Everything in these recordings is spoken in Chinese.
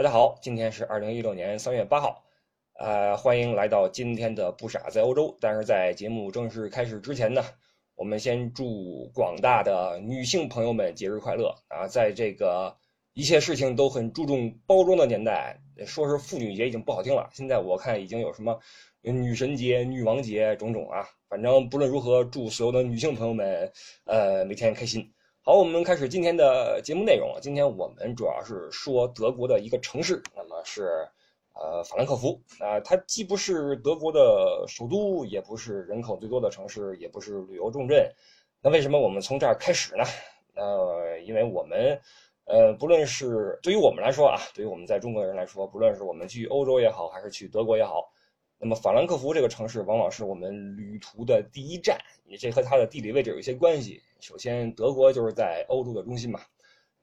大家好，今天是二零一六年三月八号，呃，欢迎来到今天的不傻在欧洲。但是在节目正式开始之前呢，我们先祝广大的女性朋友们节日快乐啊！在这个一切事情都很注重包装的年代，说是妇女节已经不好听了。现在我看已经有什么女神节、女王节种种啊，反正不论如何，祝所有的女性朋友们，呃，每天开心。好，我们开始今天的节目内容。今天我们主要是说德国的一个城市，那么是呃法兰克福啊，它既不是德国的首都，也不是人口最多的城市，也不是旅游重镇。那为什么我们从这儿开始呢？呃，因为我们呃，不论是对于我们来说啊，对于我们在中国人来说，不论是我们去欧洲也好，还是去德国也好。那么法兰克福这个城市往往是我们旅途的第一站，这和它的地理位置有一些关系。首先，德国就是在欧洲的中心嘛，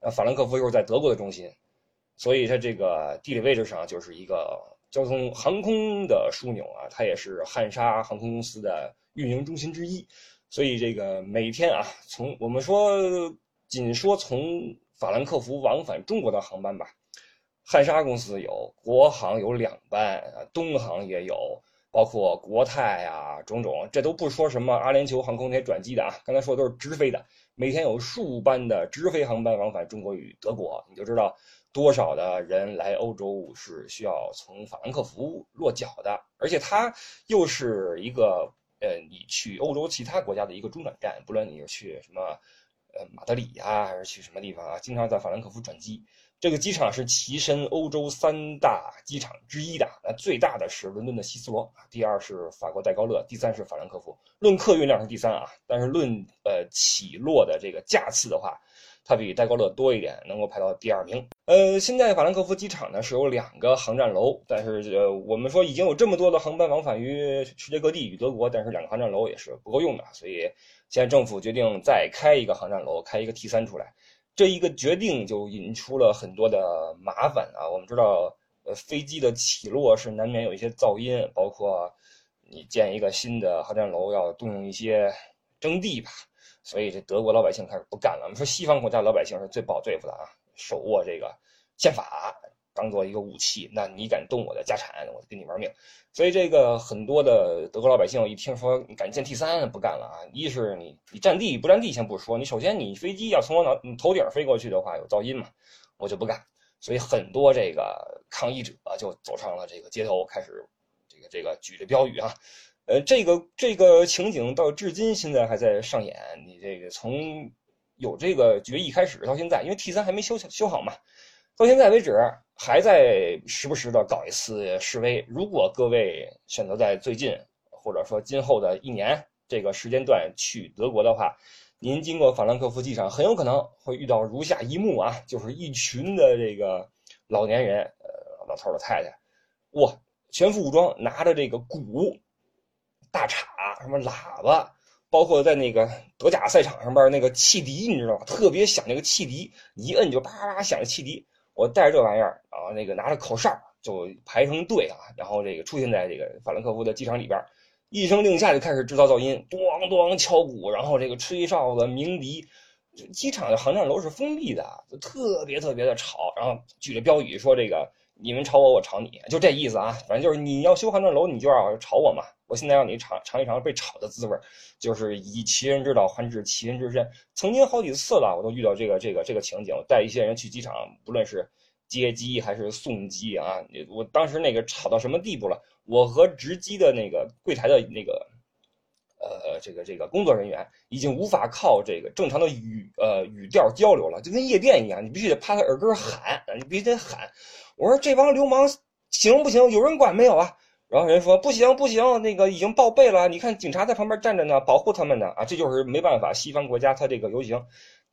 那法兰克福又是在德国的中心，所以它这个地理位置上就是一个交通航空的枢纽啊，它也是汉莎航空公司的运营中心之一。所以这个每天啊，从我们说仅说从法兰克福往返中国的航班吧。汉莎公司有国航有两班，东航也有，包括国泰啊，种种，这都不说什么阿联酋航空那些转机的啊，刚才说的都是直飞的，每天有数班的直飞航班往返中国与德国，你就知道多少的人来欧洲是需要从法兰克福落脚的，而且它又是一个呃，你去欧洲其他国家的一个中转站，不论你是去什么呃马德里呀，还是去什么地方啊，经常在法兰克福转机。这个机场是跻身欧洲三大机场之一的，那最大的是伦敦的希斯罗第二是法国戴高乐，第三是法兰克福。论客运量是第三啊，但是论呃起落的这个架次的话，它比戴高乐多一点，能够排到第二名。呃，现在法兰克福机场呢是有两个航站楼，但是呃我们说已经有这么多的航班往返于世界各地与德国，但是两个航站楼也是不够用的，所以现在政府决定再开一个航站楼，开一个 T 三出来。这一个决定就引出了很多的麻烦啊！我们知道，呃，飞机的起落是难免有一些噪音，包括你建一个新的航站楼要动用一些征地吧，所以这德国老百姓开始不干了。我们说西方国家老百姓是最不好对付的啊，手握这个宪法。当做一个武器，那你敢动我的家产，我就跟你玩命。所以这个很多的德国老百姓一听说你敢建 T 三，不干了啊！一是你你占地不占地先不说，你首先你飞机要从我脑头顶飞过去的话有噪音嘛，我就不干。所以很多这个抗议者就走上了这个街头，开始这个这个举着标语啊。呃，这个这个情景到至今现在还在上演。你这个从有这个决议开始到现在，因为 T 三还没修修好嘛。到现在为止，还在时不时的搞一次示威。如果各位选择在最近，或者说今后的一年这个时间段去德国的话，您经过法兰克福机场，很有可能会遇到如下一幕啊，就是一群的这个老年人，呃，老头老太太，哇，全副武装，拿着这个鼓、大叉、什么喇叭，包括在那个德甲赛场上边那个汽笛，你知道吧？特别响，那个汽笛一摁就啪啪响的汽笛。我带着这玩意儿，啊那个拿着口哨就排成队啊，然后这个出现在这个法兰克福的机场里边，一声令下就开始制造噪音，咣咣敲鼓，然后这个吹哨子鸣笛，机场的航站楼是封闭的，就特别特别的吵，然后举着标语说这个你们吵我，我吵你，就这意思啊，反正就是你要修航站楼，你就要吵我嘛。我现在让你尝尝一尝被炒的滋味就是以其人之道还治其人之身。曾经好几次了，我都遇到这个这个这个情景，带一些人去机场，不论是接机还是送机啊，我当时那个吵到什么地步了？我和值机的那个柜台的那个，呃，这个这个工作人员已经无法靠这个正常的语呃语调交流了，就跟夜店一样，你必须得趴他耳根喊，你必须得喊。我说这帮流氓行不行？有人管没有啊？然后人说不行不行，那个已经报备了。你看警察在旁边站着呢，保护他们呢。啊，这就是没办法，西方国家他这个游行，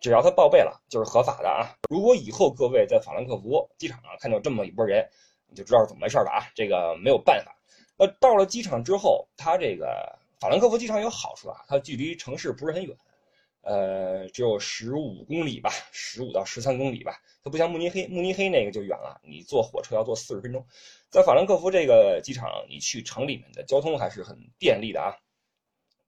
只要他报备了就是合法的啊。如果以后各位在法兰克福机场看到这么一波人，你就知道是怎么回事了啊。这个没有办法。那到了机场之后，他这个法兰克福机场有好处啊，它距离城市不是很远。呃，只有十五公里吧，十五到十三公里吧。它不像慕尼黑，慕尼黑那个就远了，你坐火车要坐四十分钟。在法兰克福这个机场，你去城里面的交通还是很便利的啊。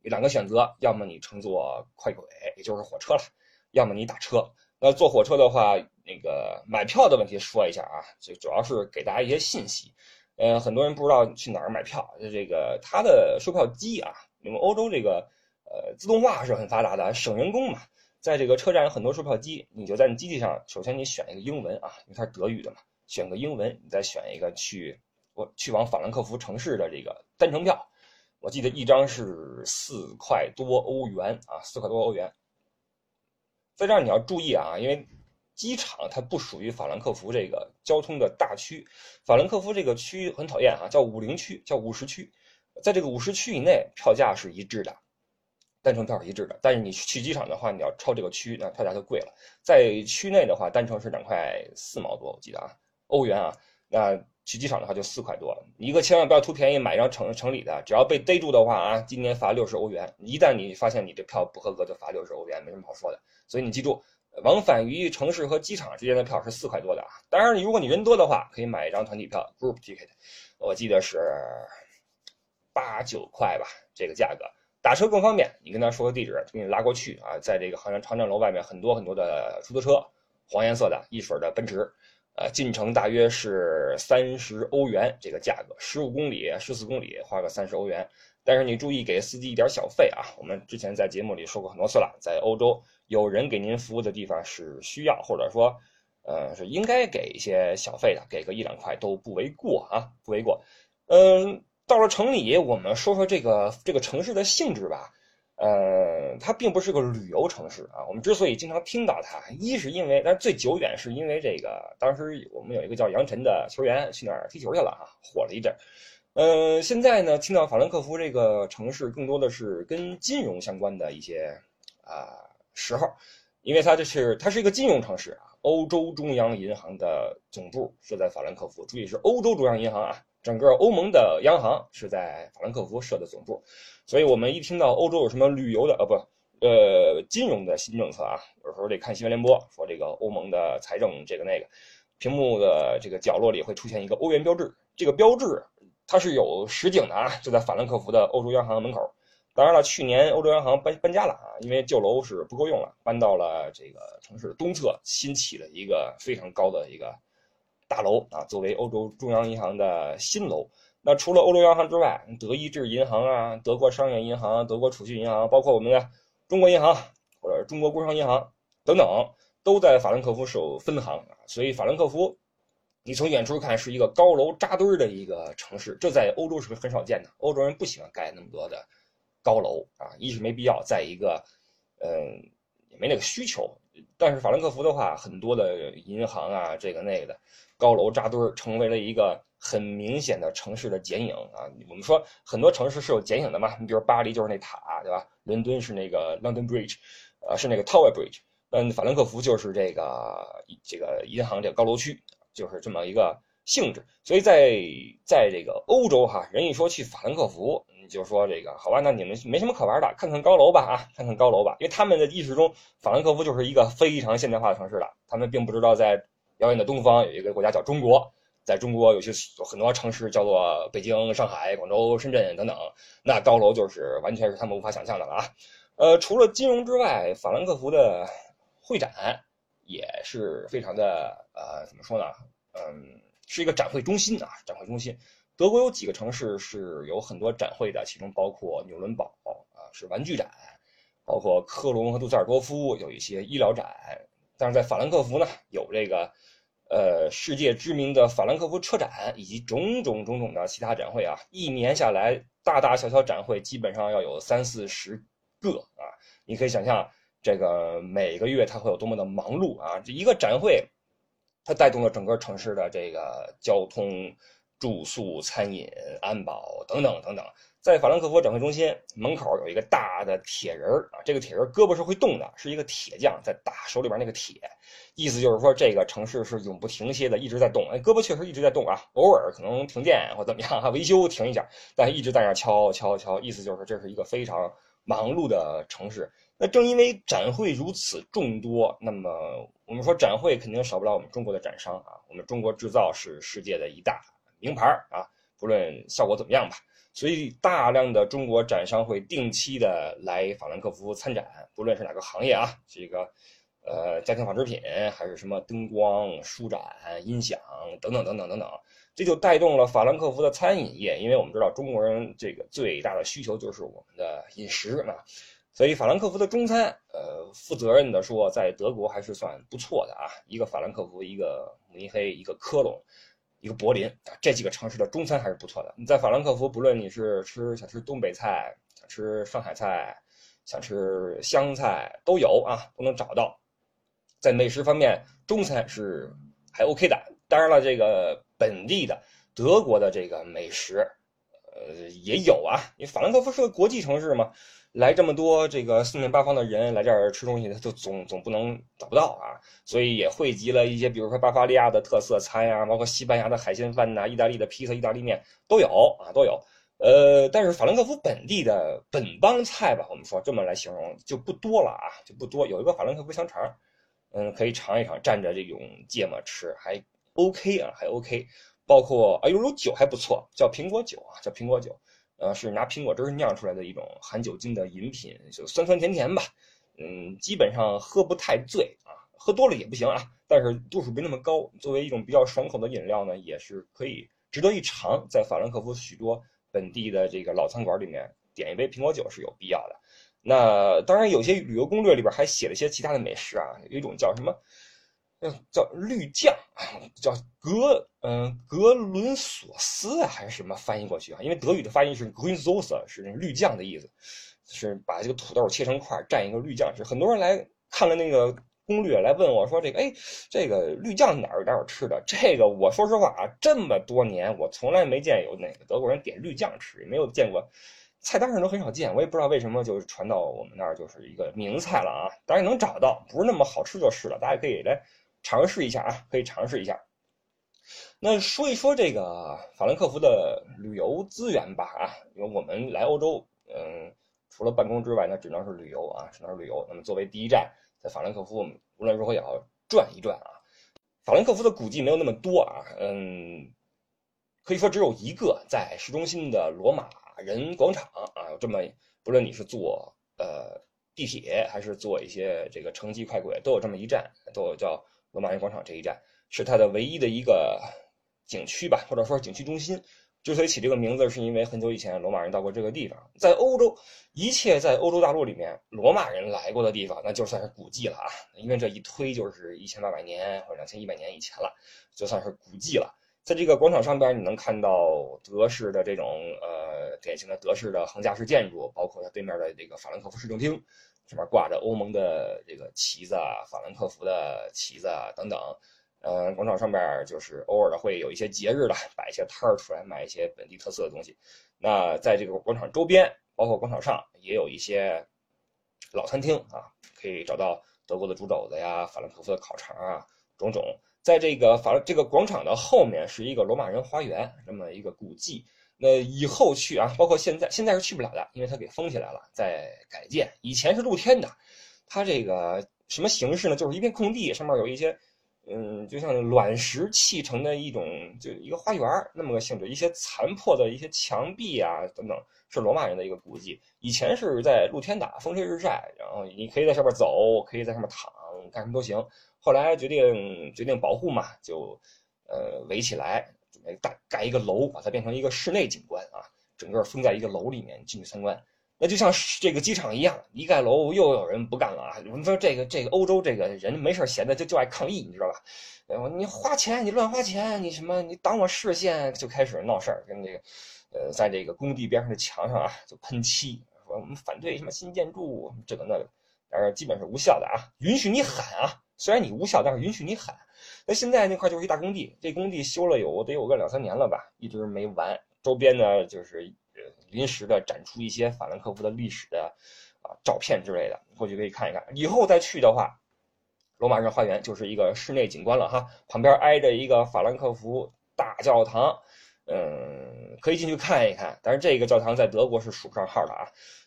有两个选择，要么你乘坐快轨，也就是火车了；要么你打车。那坐火车的话，那个买票的问题说一下啊，这主要是给大家一些信息。呃，很多人不知道去哪儿买票，就这个它的售票机啊，因为欧洲这个呃自动化是很发达的，省人工嘛。在这个车站有很多售票机，你就在你机器上，首先你选一个英文啊，因为它是德语的嘛，选个英文，你再选一个去我去往法兰克福城市的这个单程票。我记得一张是四块多欧元啊，四块多欧元。在这儿你要注意啊，因为机场它不属于法兰克福这个交通的大区，法兰克福这个区很讨厌啊，叫五零区，叫五十区，在这个五十区以内票价是一致的，单程票是一致的。但是你去机场的话，你要超这个区，那票价就贵了。在区内的话，单程是两块四毛多，我记得啊，欧元啊，那。去机场的话就四块多，一个千万不要图便宜买一张城城里的，只要被逮住的话啊，今年罚六十欧元。一旦你发现你这票不合格，就罚六十欧元，没什么好说的。所以你记住，往返于城市和机场之间的票是四块多的啊。当然，如果你人多的话，可以买一张团体票 （group ticket），我记得是八九块吧，这个价格。打车更方便，你跟他说个地址，给你拉过去啊。在这个航站航站楼外面，很多很多的出租车，黄颜色的一水的奔驰。呃，进城大约是三十欧元这个价格，十五公里、十四公里花个三十欧元。但是你注意给司机一点小费啊！我们之前在节目里说过很多次了，在欧洲有人给您服务的地方是需要或者说，呃，是应该给一些小费的，给个一两块都不为过啊，不为过。嗯，到了城里，我们说说这个这个城市的性质吧。呃，它并不是个旅游城市啊。我们之所以经常听到它，一是因为，但是最久远是因为这个，当时我们有一个叫杨晨的球员去那儿踢球去了啊，火了一阵。嗯，现在呢，听到法兰克福这个城市，更多的是跟金融相关的一些啊十号，因为它这是它是一个金融城市啊。欧洲中央银行的总部设在法兰克福，注意是欧洲中央银行啊。整个欧盟的央行是在法兰克福设的总部，所以我们一听到欧洲有什么旅游的呃不呃金融的新政策啊，有时候得看新闻联播说这个欧盟的财政这个那个，屏幕的这个角落里会出现一个欧元标志，这个标志它是有实景的啊，就在法兰克福的欧洲央行门口。当然了，去年欧洲央行搬搬家了啊，因为旧楼是不够用了，搬到了这个城市东侧新起了一个非常高的一个。大楼啊，作为欧洲中央银行的新楼，那除了欧洲央行之外，德意志银行啊、德国商业银行、德国储蓄银行，包括我们的中国银行或者中国工商银行等等，都在法兰克福设分行。所以法兰克福，你从远处看是一个高楼扎堆的一个城市，这在欧洲是很少见的。欧洲人不喜欢盖那么多的高楼啊，一是没必要，再一个，嗯，也没那个需求。但是法兰克福的话，很多的银行啊，这个那个的。高楼扎堆儿，成为了一个很明显的城市的剪影啊！我们说很多城市是有剪影的嘛，你比如巴黎就是那塔，对吧？伦敦是那个 London Bridge，呃，是那个 Tower Bridge。嗯，法兰克福就是这个这个银行这个高楼区，就是这么一个性质。所以在在这个欧洲哈，人一说去法兰克福，你就说这个好吧，那你们没什么可玩的，看看高楼吧啊，看看高楼吧，因为他们的意识中，法兰克福就是一个非常现代化的城市了，他们并不知道在。遥远的东方有一个国家叫中国，在中国有些很多城市叫做北京、上海、广州、深圳等等，那高楼就是完全是他们无法想象的了啊。呃，除了金融之外，法兰克福的会展也是非常的呃，怎么说呢？嗯，是一个展会中心啊，展会中心。德国有几个城市是有很多展会的，其中包括纽伦堡啊，是玩具展；包括科隆和杜塞尔多夫有一些医疗展。但是在法兰克福呢，有这个。呃，世界知名的法兰克福车展以及种种种种的其他展会啊，一年下来，大大小小展会基本上要有三四十个啊。你可以想象，这个每个月它会有多么的忙碌啊！这一个展会，它带动了整个城市的这个交通、住宿、餐饮、安保等等等等。在法兰克福展会中心门口有一个大的铁人儿啊，这个铁人胳膊是会动的，是一个铁匠在打手里边那个铁，意思就是说这个城市是永不停歇的，一直在动。哎，胳膊确实一直在动啊，偶尔可能停电或怎么样哈，维修停一下，但是一直在那敲敲敲，意思就是这是一个非常忙碌的城市。那正因为展会如此众多，那么我们说展会肯定少不了我们中国的展商啊，我们中国制造是世界的一大名牌啊，不论效果怎么样吧。所以，大量的中国展商会定期的来法兰克福参展，不论是哪个行业啊，这个，呃，家庭纺织品，还是什么灯光、书展、音响等等等等等等，这就带动了法兰克福的餐饮业。因为我们知道中国人这个最大的需求就是我们的饮食啊，所以法兰克福的中餐，呃，负责任的说，在德国还是算不错的啊。一个法兰克福，一个慕尼黑，一个科隆，一个柏林啊，这几个城市的中餐还是不错的。你在法兰克福，不论你是吃想吃东北菜，想吃上海菜，想吃湘菜，都有啊，都能找到。在美食方面，中餐是还 OK 的。当然了，这个本地的德国的这个美食，呃，也有啊。因为法兰克福是个国际城市嘛，来这么多这个四面八方的人来这儿吃东西，他就总总不能找不到啊。所以也汇集了一些，比如说巴伐利亚的特色餐呀，包括西班牙的海鲜饭呐，意大利的披萨、意大利面都有啊，都有。呃，但是法兰克福本地的本帮菜吧，我们说这么来形容就不多了啊，就不多。有一个法兰克福香肠。嗯，可以尝一尝，蘸着这种芥末吃还 OK 啊，还 OK。包括哎呦，有酒还不错，叫苹果酒啊，叫苹果酒，呃，是拿苹果汁酿出来的一种含酒精的饮品，就酸酸甜甜吧。嗯，基本上喝不太醉啊，喝多了也不行啊，但是度数没那么高。作为一种比较爽口的饮料呢，也是可以值得一尝。在法兰克福许多本地的这个老餐馆里面，点一杯苹果酒是有必要的。那当然，有些旅游攻略里边还写了一些其他的美食啊，有一种叫什么，叫绿酱，叫格嗯格伦索斯啊，还是什么翻译过去啊？因为德语的发音是 green sauce，是绿酱的意思，是把这个土豆切成块蘸一个绿酱吃。很多人来看了那个攻略，来问我说这个，哎，这个绿酱哪儿哪儿有吃的？这个我说实话啊，这么多年我从来没见有哪个德国人点绿酱吃，也没有见过。菜单上都很少见，我也不知道为什么，就是传到我们那儿就是一个名菜了啊！当然能找到，不是那么好吃就是了。大家可以来尝试一下啊，可以尝试一下。那说一说这个法兰克福的旅游资源吧啊，因为我们来欧洲，嗯，除了办公之外，那只能是旅游啊，只能是旅游。那么作为第一站，在法兰克福，无论如何也要转一转啊。法兰克福的古迹没有那么多啊，嗯，可以说只有一个，在市中心的罗马。人广场啊，有这么不论你是坐呃地铁还是坐一些这个城际快轨，都有这么一站，都有叫罗马人广场这一站，是它的唯一的一个景区吧，或者说景区中心。之所以起这个名字，是因为很久以前罗马人到过这个地方。在欧洲，一切在欧洲大陆里面罗马人来过的地方，那就算是古迹了啊，因为这一推就是一千八百年或者两千一百年以前了，就算是古迹了。在这个广场上边，你能看到德式的这种呃典型的德式的横架式建筑，包括它对面的这个法兰克福市政厅，上面挂着欧盟的这个旗子啊，法兰克福的旗子啊等等。呃，广场上边就是偶尔的会有一些节日的摆一些摊儿出来卖一些本地特色的东西。那在这个广场周边，包括广场上也有一些老餐厅啊，可以找到德国的猪肘子呀、法兰克福的烤肠啊，种种。在这个法这个广场的后面是一个罗马人花园，这么一个古迹。那以后去啊，包括现在，现在是去不了的，因为它给封起来了，在改建。以前是露天的，它这个什么形式呢？就是一片空地，上面有一些，嗯，就像卵石砌成的一种，就一个花园那么个性质。一些残破的一些墙壁啊等等，是罗马人的一个古迹。以前是在露天的，风吹日晒，然后你可以在上面走，可以在上面躺，干什么都行。后来决定决定保护嘛，就呃围起来，准备盖盖一个楼，把它变成一个室内景观啊，整个封在一个楼里面进去参观。那就像这个机场一样，一盖楼又有人不干了啊！我们说这个这个欧洲这个人没事闲的就就爱抗议，你知道吧？你花钱你乱花钱，你什么你挡我视线，就开始闹事儿，跟这个呃在这个工地边上的墙上啊就喷漆，说我们反对什么新建筑这个那个，但是基本是无效的啊，允许你喊啊。虽然你无效，但是允许你喊。那现在那块就是一大工地，这工地修了有得有个两三年了吧，一直没完。周边呢就是临时的展出一些法兰克福的历史的啊照片之类的，过去可以看一看。以后再去的话，罗马人花园就是一个室内景观了哈，旁边挨着一个法兰克福大教堂，嗯，可以进去看一看。但是这个教堂在德国是数不上号的啊。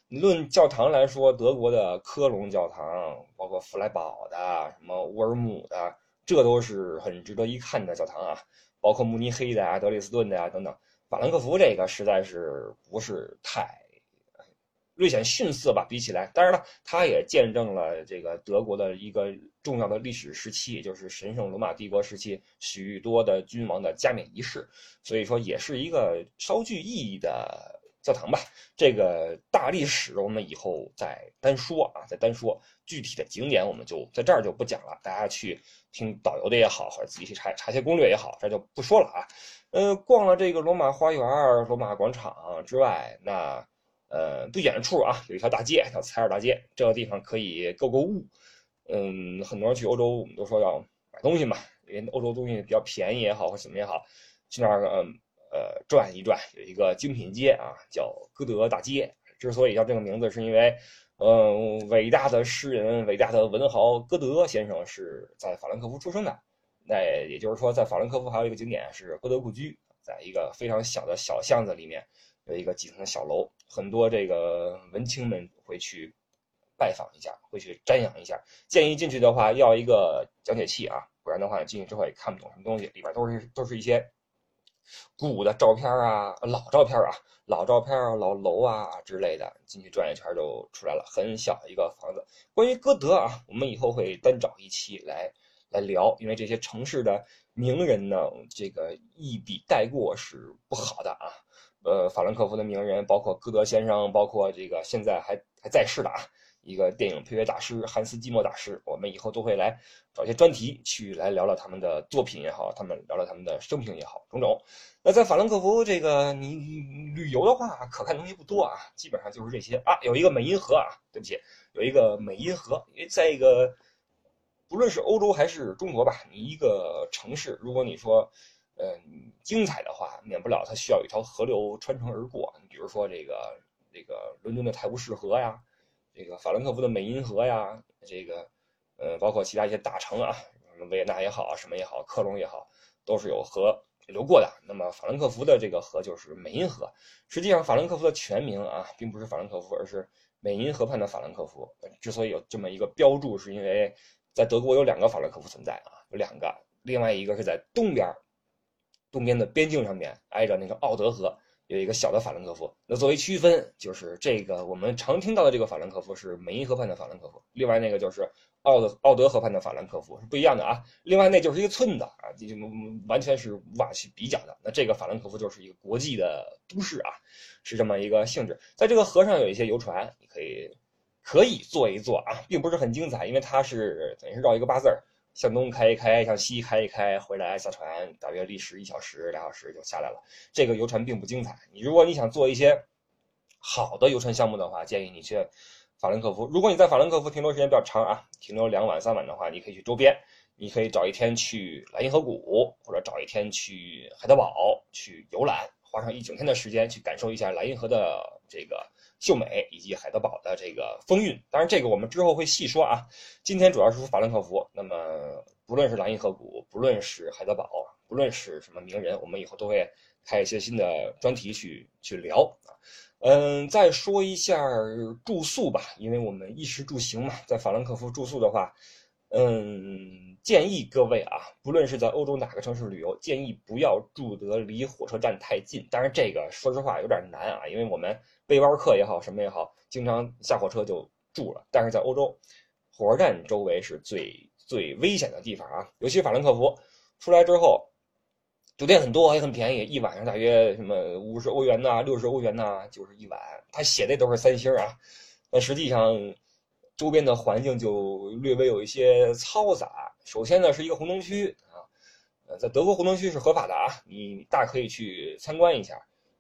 论教堂来说，德国的科隆教堂，包括弗莱堡的、什么乌尔姆的，这都是很值得一看的教堂啊。包括慕尼黑的啊、德累斯顿的啊等等。法兰克福这个实在是不是太略显逊色吧，比起来，当然了，它也见证了这个德国的一个重要的历史时期，也就是神圣罗马帝国时期许多的君王的加冕仪式，所以说也是一个稍具意义的教堂吧。这个大历史我们以后再单说啊，再单说具体的景点，我们就在这儿就不讲了，大家去听导游的也好，或者自己去查查些攻略也好，这就不说了啊。呃，逛了这个罗马花园、罗马广场之外，那。呃，不远处啊，有一条大街叫采尔大街，这个地方可以购购物。嗯，很多人去欧洲，我们都说要买东西嘛，因为欧洲东西比较便宜也好，或怎么也好，去那儿呃转一转。有一个精品街啊，叫歌德大街。之所以叫这个名字，是因为，嗯，伟大的诗人、伟大的文豪歌德先生是在法兰克福出生的。那也就是说，在法兰克福还有一个景点是歌德故居，在一个非常小的小巷子里面。有一个几层的小楼，很多这个文青们会去拜访一下，会去瞻仰一下。建议进去的话要一个讲解器啊，不然的话进去之后也看不懂什么东西，里边都是都是一些古的照片啊、老照片啊、老照片啊、老楼啊之类的。进去转一圈就出来了，很小一个房子。关于歌德啊，我们以后会单找一期来来聊，因为这些城市的名人呢，这个一笔带过是不好的啊。呃，法兰克福的名人包括歌德先生，包括这个现在还还在世的啊，一个电影配乐大师汉斯季默大师。我们以后都会来找一些专题去来聊聊他们的作品也好，他们聊聊他们的生平也好，种种。那在法兰克福这个你旅游的话，可看东西不多啊，基本上就是这些啊。有一个美因河啊，对不起，有一个美因河，因为在一个不论是欧洲还是中国吧，你一个城市，如果你说。嗯，精彩的话，免不了它需要一条河流穿城而过。比如说这个这个伦敦的泰晤士河呀，这个法兰克福的美因河呀，这个呃，包括其他一些大城啊，什么维也纳也好，什么也好，科隆也好，都是有河流过的。那么法兰克福的这个河就是美因河。实际上，法兰克福的全名啊，并不是法兰克福，而是美因河畔的法兰克福。之所以有这么一个标注，是因为在德国有两个法兰克福存在啊，有两个，另外一个是在东边。东边的边境上面挨着那个奥德河，有一个小的法兰克福。那作为区分，就是这个我们常听到的这个法兰克福是梅因河畔的法兰克福，另外那个就是奥德奥德河畔的法兰克福是不一样的啊。另外那就是一个村子啊，就完全是无法去比较的。那这个法兰克福就是一个国际的都市啊，是这么一个性质。在这个河上有一些游船，你可以可以坐一坐啊，并不是很精彩，因为它是等于是绕一个八字儿。向东开一开，向西开一开，回来下船，大约历时一小时、俩小时就下来了。这个游船并不精彩。你如果你想做一些好的游船项目的话，建议你去法兰克福。如果你在法兰克福停留时间比较长啊，停留两晚三晚的话，你可以去周边，你可以找一天去莱茵河谷，或者找一天去海德堡去游览，花上一整天的时间去感受一下莱茵河的这个。秀美以及海德堡的这个风韵，当然这个我们之后会细说啊。今天主要是说法兰克福，那么不论是莱茵河谷，不论是海德堡，不论是什么名人，我们以后都会开一些新的专题去去聊啊。嗯，再说一下住宿吧，因为我们衣食住行嘛，在法兰克福住宿的话，嗯，建议各位啊，不论是在欧洲哪个城市旅游，建议不要住得离火车站太近。当然这个说实话有点难啊，因为我们。背包客也好，什么也好，经常下火车就住了。但是在欧洲，火车站周围是最最危险的地方啊！尤其法兰克福出来之后，酒店很多也很便宜，一晚上大约什么五十欧元呐、六十欧元呐，就是一晚。他写的都是三星啊，但实际上周边的环境就略微有一些嘈杂。首先呢，是一个红灯区啊，呃，在德国红灯区是合法的啊，你大可以去参观一下，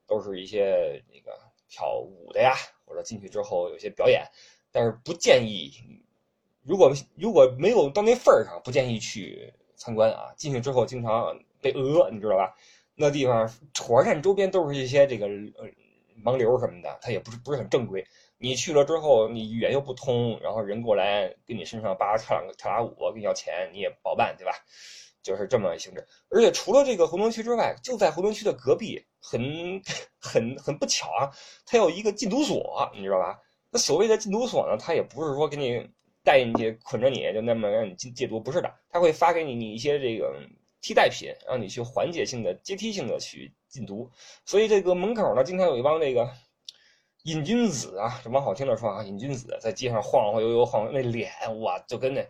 都是一些那个。跳舞的呀，或者进去之后有些表演，但是不建议，如果如果没有到那份儿上，不建议去参观啊。进去之后经常被讹，你知道吧？那地方火车站周边都是一些这个呃盲流什么的，他也不是不是很正规。你去了之后，你语言又不通，然后人过来跟你身上叭跳两个跳俩舞，跟你要钱，你也不好办，对吧？就是这么性质，而且除了这个红灯区之外，就在红灯区的隔壁，很 很很不巧啊，它有一个禁毒所，你知道吧？那所谓的禁毒所呢，它也不是说给你带进去捆着你就那么让你戒戒毒，不是的，他会发给你你一些这个替代品，让你去缓解性的、阶梯性的去禁毒。所以这个门口呢，经常有一帮这个瘾君子啊，这往好听的说啊，瘾君子在街上晃晃悠悠晃，那脸哇，就跟那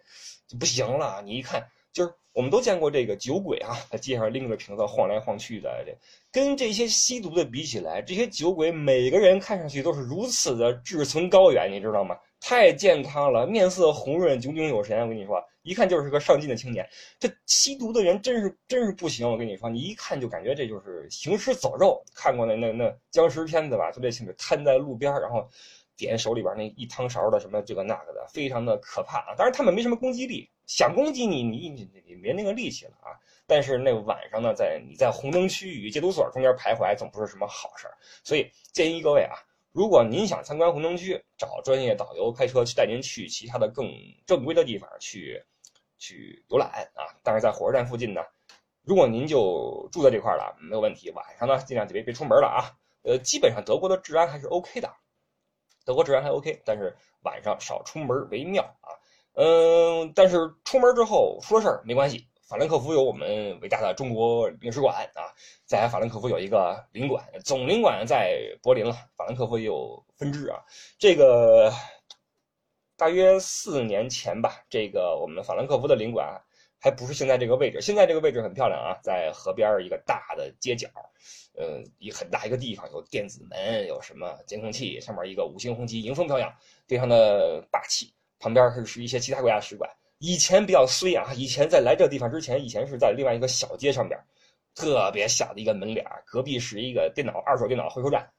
就不行了。你一看，就是我们都见过这个酒鬼啊，在街上拎着瓶子晃来晃去的。这跟这些吸毒的比起来，这些酒鬼每个人看上去都是如此的志存高远，你知道吗？太健康了，面色红润，炯炯有神。我跟你说，一看就是个上进的青年。这吸毒的人真是真是不行。我跟你说，你一看就感觉这就是行尸走肉。看过那那那僵尸片子吧？就这性质，瘫在路边，然后点手里边那一汤勺的什么这个那个的，非常的可怕啊。当然他们没什么攻击力，想攻击你，你你你没那个力气了啊。但是那晚上呢，在你在红灯区与戒毒所中间徘徊，总不是什么好事儿。所以建议各位啊。如果您想参观红灯区，找专业导游开车去带您去其他的更正规的地方去去游览啊。但是在火车站附近呢，如果您就住在这块了，没有问题。晚上呢，尽量就别别出门了啊。呃，基本上德国的治安还是 OK 的，德国治安还 OK，但是晚上少出门为妙啊。嗯，但是出门之后出事儿没关系。法兰克福有我们伟大的中国领事馆啊，在法兰克福有一个领馆，总领馆在柏林了。法兰克福也有分支啊。这个大约四年前吧，这个我们法兰克福的领馆还不是现在这个位置。现在这个位置很漂亮啊，在河边一个大的街角，呃，一很大一个地方，有电子门，有什么监控器，上面一个五星红旗迎风飘扬，非常的霸气。旁边是是一些其他国家使馆。以前比较衰啊！以前在来这地方之前，以前是在另外一个小街上边，特别小的一个门脸隔壁是一个电脑二手电脑回收站，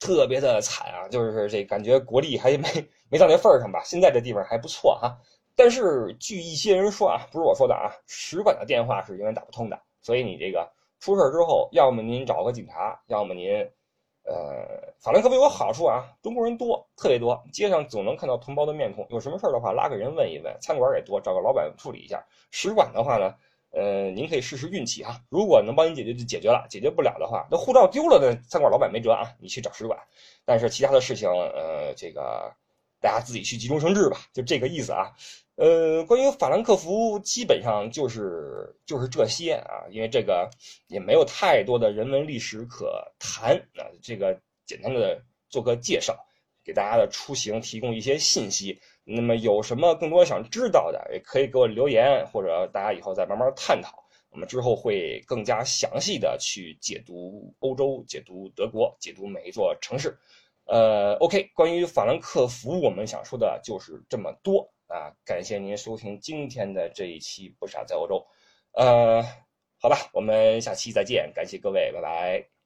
特别的惨啊！就是这感觉国力还没没到那份儿上吧。现在这地方还不错哈，但是据一些人说啊，不是我说的啊，使馆的电话是永远打不通的，所以你这个出事之后，要么您找个警察，要么您。呃，法兰克福有个好处啊，中国人多，特别多，街上总能看到同胞的面孔。有什么事儿的话，拉个人问一问。餐馆也多，找个老板处理一下。使馆的话呢，呃，您可以试试运气哈。如果能帮您解决就解决了，解决不了的话，那护照丢了的餐馆老板没辙啊，你去找使馆。但是其他的事情，呃，这个大家自己去急中生智吧，就这个意思啊。呃，关于法兰克福，基本上就是就是这些啊，因为这个也没有太多的人文历史可谈啊。这个简单的做个介绍，给大家的出行提供一些信息。那么有什么更多想知道的，也可以给我留言，或者大家以后再慢慢探讨。我们之后会更加详细的去解读欧洲，解读德国，解读每一座城市。呃，OK，关于法兰克福，我们想说的就是这么多。啊，感谢您收听今天的这一期《不傻在欧洲》，呃，好吧，我们下期再见，感谢各位，拜拜。